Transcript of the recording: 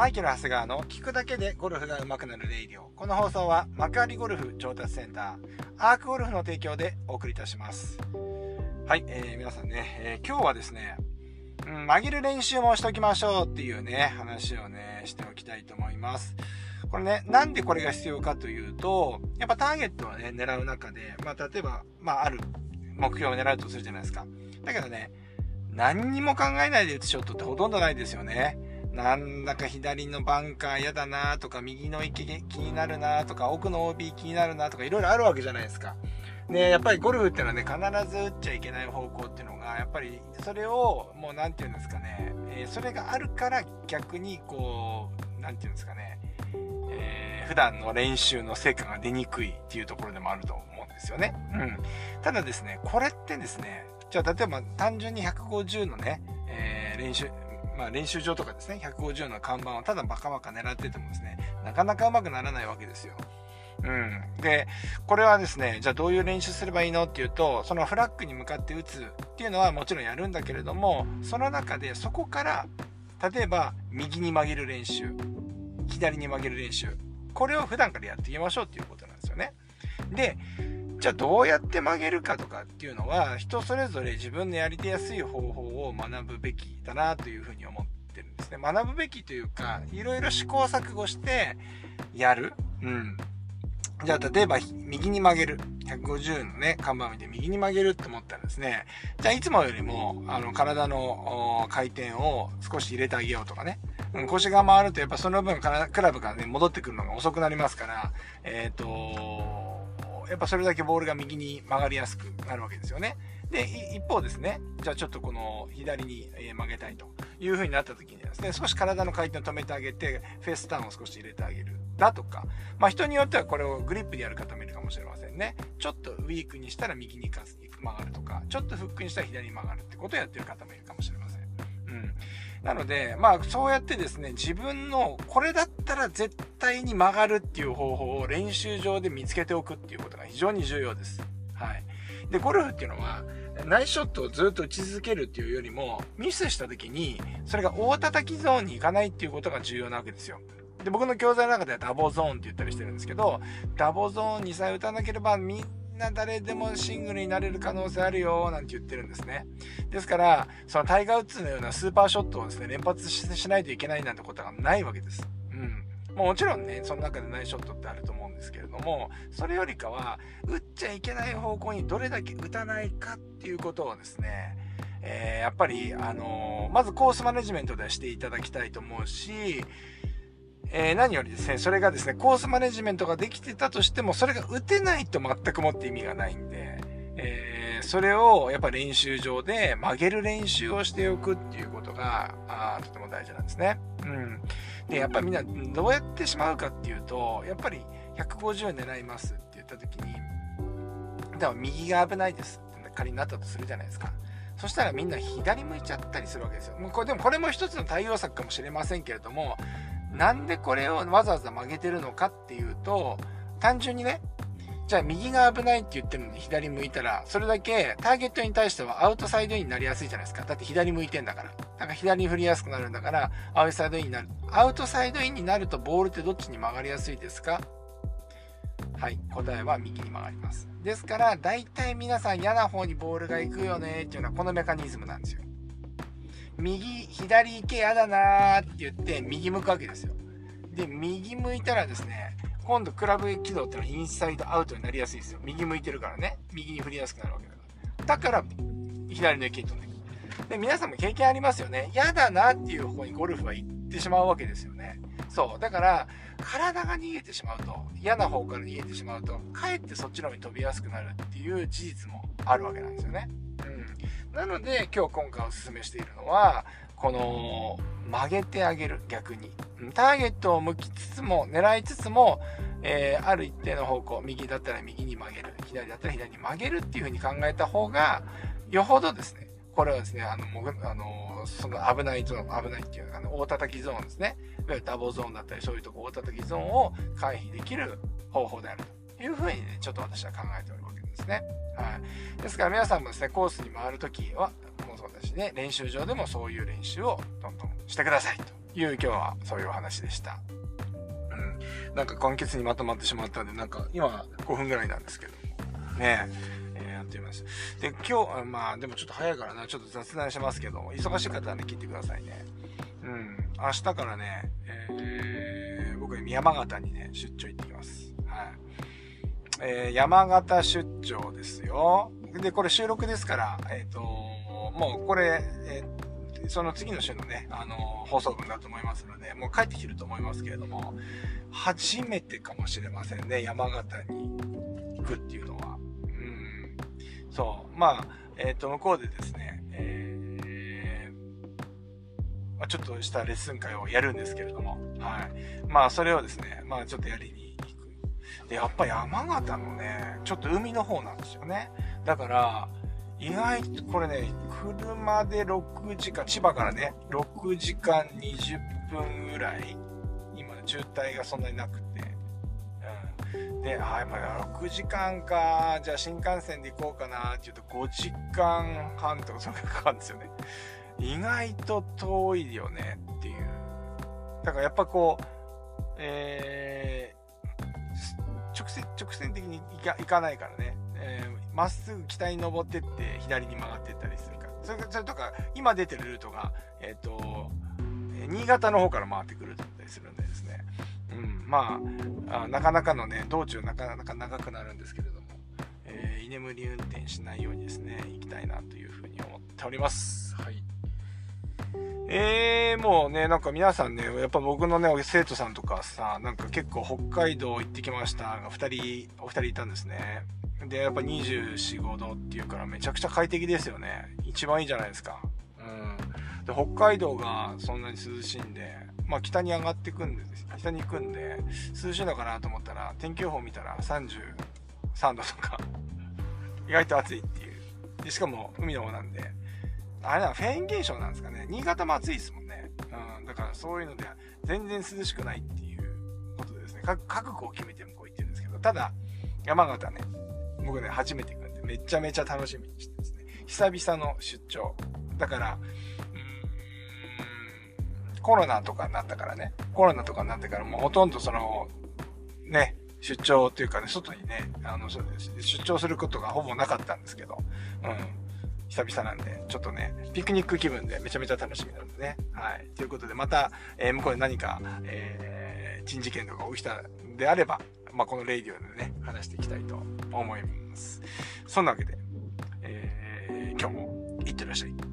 マイケル・ハスガーの聞くだけでゴルフが上手くなるレイディオ。この放送は幕張ゴルフ調達センター、アークゴルフの提供でお送りいたします。はい、えー、皆さんね、えー、今日はですね、うん、曲げる練習もしときましょうっていうね、話をね、しておきたいと思います。これね、なんでこれが必要かというと、やっぱターゲットをね、狙う中で、まあ、例えば、まあ、ある目標を狙うとするじゃないですか。だけどね、何にも考えないで打つショットってほとんどないですよね。なんだか左のバンカー嫌だなとか、右の池気になるなとか、奥の OB 気になるなとか、いろいろあるわけじゃないですか。ね、やっぱりゴルフってのはね、必ず打っちゃいけない方向っていうのが、やっぱりそれを、もう何て言うんですかね、え、それがあるから逆にこう、何て言うんですかね、えー、普段の練習の成果が出にくいっていうところでもあると思うんですよね。うん。ただですね、これってですね、じゃあ例えば単純に150のね、えー、練習、まあ練習場とかですね、150の看板をただバカバカ狙っててもですね、なかなかうまくならないわけですよ。うん。で、これはですね、じゃあどういう練習すればいいのっていうと、そのフラッグに向かって打つっていうのはもちろんやるんだけれども、その中でそこから、例えば右に曲げる練習、左に曲げる練習、これを普段からやっていきましょうっていうことなんですよね。で、じゃあどうやって曲げるかとかっていうのは人それぞれ自分のやりやすい方法を学ぶべきだなというふうに思ってるんですね。学ぶべきというか、いろいろ試行錯誤してやる。うん。じゃあ例えば右に曲げる。150のね、看板を見て右に曲げるって思ったらですね、じゃあいつもよりもあの体の回転を少し入れてあげようとかね。うん、腰が回るとやっぱその分クラブがね、戻ってくるのが遅くなりますから、えっ、ー、とやっぱそれだけボールが右に曲がりやすくなるわけですよね。で、一方ですね、じゃあちょっとこの左に曲げたいという風になった時にはですね、少し体の回転を止めてあげて、フェースターンを少し入れてあげる。だとか、まあ人によってはこれをグリップでやる方もいるかもしれませんね。ちょっとウィークにしたら右に曲がるとか、ちょっとフックにしたら左に曲がるってことをやってる方もいるかもしれません。うん。なので、まあそうやってですね、自分のこれだったら絶対に曲がるっていう方法を練習場で見つけておくっていうことが非常に重要です。はい。で、ゴルフっていうのは、ナイスショットをずっと打ち続けるっていうよりも、ミスした時に、それが大叩きゾーンに行かないっていうことが重要なわけですよ。で、僕の教材の中ではダボゾーンって言ったりしてるんですけど、ダボゾーンにさえ打たなければな誰でもシングルになれる可能性あるよ、なんて言ってるんですね。ですから、そのタイガー・ウッズのようなスーパーショットをですね、連発しないといけないなんてことがないわけです。うん。もちろんね、その中でないショットってあると思うんですけれども、それよりかは、打っちゃいけない方向にどれだけ打たないかっていうことをですね、えー、やっぱり、あのー、まずコースマネジメントでしていただきたいと思うし、えー、何よりですね、それがですね、コースマネジメントができてたとしても、それが打てないと全くもって意味がないんで、えー、それをやっぱ練習場で曲げる練習をしておくっていうことが、あとても大事なんですね。うん。で、やっぱみんなどうやってしまうかっていうと、やっぱり150狙いますって言った時に、でも右が危ないですって仮になったとするじゃないですか。そしたらみんな左向いちゃったりするわけですよ。もうこれでもこれも一つの対応策かもしれませんけれども、なんでこれをわざわざ曲げてるのかっていうと、単純にね、じゃあ右が危ないって言ってるのに左向いたら、それだけターゲットに対してはアウトサイドインになりやすいじゃないですか。だって左向いてんだから。だか左に振りやすくなるんだから、アウトサイドインになる。アウトサイドインになるとボールってどっちに曲がりやすいですか？はい。答えは右に曲がります。ですから、大体皆さん嫌な方にボールが行くよねっていうのはこのメカニズムなんですよ。右、左行けやだなーって言って右向くわけですよ。で、右向いたらですね、今度クラブ軌道ってのはインサイドアウトになりやすいですよ。右向いてるからね。右に振りやすくなるわけだから。だから、左の駅に飛んでいく。で、皆さんも経験ありますよね。嫌だなっていう方にゴルフは行ってしまうわけですよね。そう。だから、体が逃げてしまうと、嫌な方から逃げてしまうと、かえってそっちの方に飛びやすくなるっていう事実もあるわけなんですよね。なので今日今回お勧めしているのはこの曲げてあげる逆にターゲットを向きつつも狙いつつも、えー、ある一定の方向右だったら右に曲げる左だったら左に曲げるっていう風に考えた方がよほどですねこれはですねあのあのその危ないゾーン危ないっていうあの大叩きゾーンですねいわゆるダボゾーンだったりそういうとこ大叩きゾーンを回避できる方法であるという風にねちょっと私は考えておりますですね。はい。ですから皆さんもですね、コースに回るときは、もうそうだしね、練習場でもそういう練習をどんどんしてくださいという今日はそういうお話でした。うん。なんか簡潔にまとまってしまったんで、なんか今5分ぐらいなんですけども。ねえ。やってみます。で、今日、まあでもちょっと早いからな、ちょっと雑談しますけど、忙しい方はね、聞いてくださいね。うん。明日からね、えー、僕山形にね、出張行ってきます。はい。えー、山形出張ですよ。で、これ収録ですから、えっ、ー、と、もうこれ、えーその次の週のね、あの放送分だと思いますので、もう帰ってきると思いますけれども、初めてかもしれませんね、山形に行くっていうのは。うん。そう。まあ、えっ、と、向こうでですね、えー、ま、ちょっとしたレッスン会をやるんですけれども、はい。まあ、それをですね、まあ、ちょっとやりに。で、やっぱ山形のね、ちょっと海の方なんですよね。だから、意外とこれね、車で6時間、千葉からね、6時間20分ぐらい、今渋滞がそんなになくて、うん。で、あ、やっぱ6時間か、じゃあ新幹線で行こうかなって言うと5時間半とかそれがかかるんですよね。意外と遠いよねっていう。だからやっぱこう、えー、直線、直線的に行かかないからね。えーまっすぐ北に登ってって左に曲がってったりするかそれそれとか今出てるルートがえっ、ー、と新潟の方から回ってくるだったりするんでですね、うん、まあなかなかのね道中なかなか長くなるんですけれども、えー、居眠り運転しないようにですね行きたいなというふうに思っております。はい。えー、もうね、なんか皆さんね、やっぱ僕のね、生徒さんとかさ、なんか結構北海道行ってきましたが、2人、お二人いたんですね。で、やっぱ24、5度っていうからめちゃくちゃ快適ですよね。一番いいじゃないですか。うん。で、北海道がそんなに涼しいんで、まあ北に上がってくんで、北に行くんで、涼しいのかなと思ったら、天気予報見たら33度とか意外と暑いっていう。で、しかも海の方なんで、あれはフェーン現象なんですかね。新潟も暑いですもんね。うん。だからそういうので全然涼しくないっていうことですね。覚悟を決めて向こう行ってるんですけど、ただ、山形ね、僕ね、初めて行くんで、めちゃめちゃ楽しみにしてですね。久々の出張。だから、コロナとかになったからね、コロナとかになってからもうほとんどその、ね、出張っていうかね、外にね、あの、出張することがほぼなかったんですけど、うん。久々なんで、ちょっとね、ピクニック気分でめちゃめちゃ楽しみなんでね。はい。ということで、また、えー、向こうで何か、えー、人事件とか起きたんであれば、まあ、このレイディオでね、話していきたいと思います。そんなわけで、えー、今日もいってらっしゃい。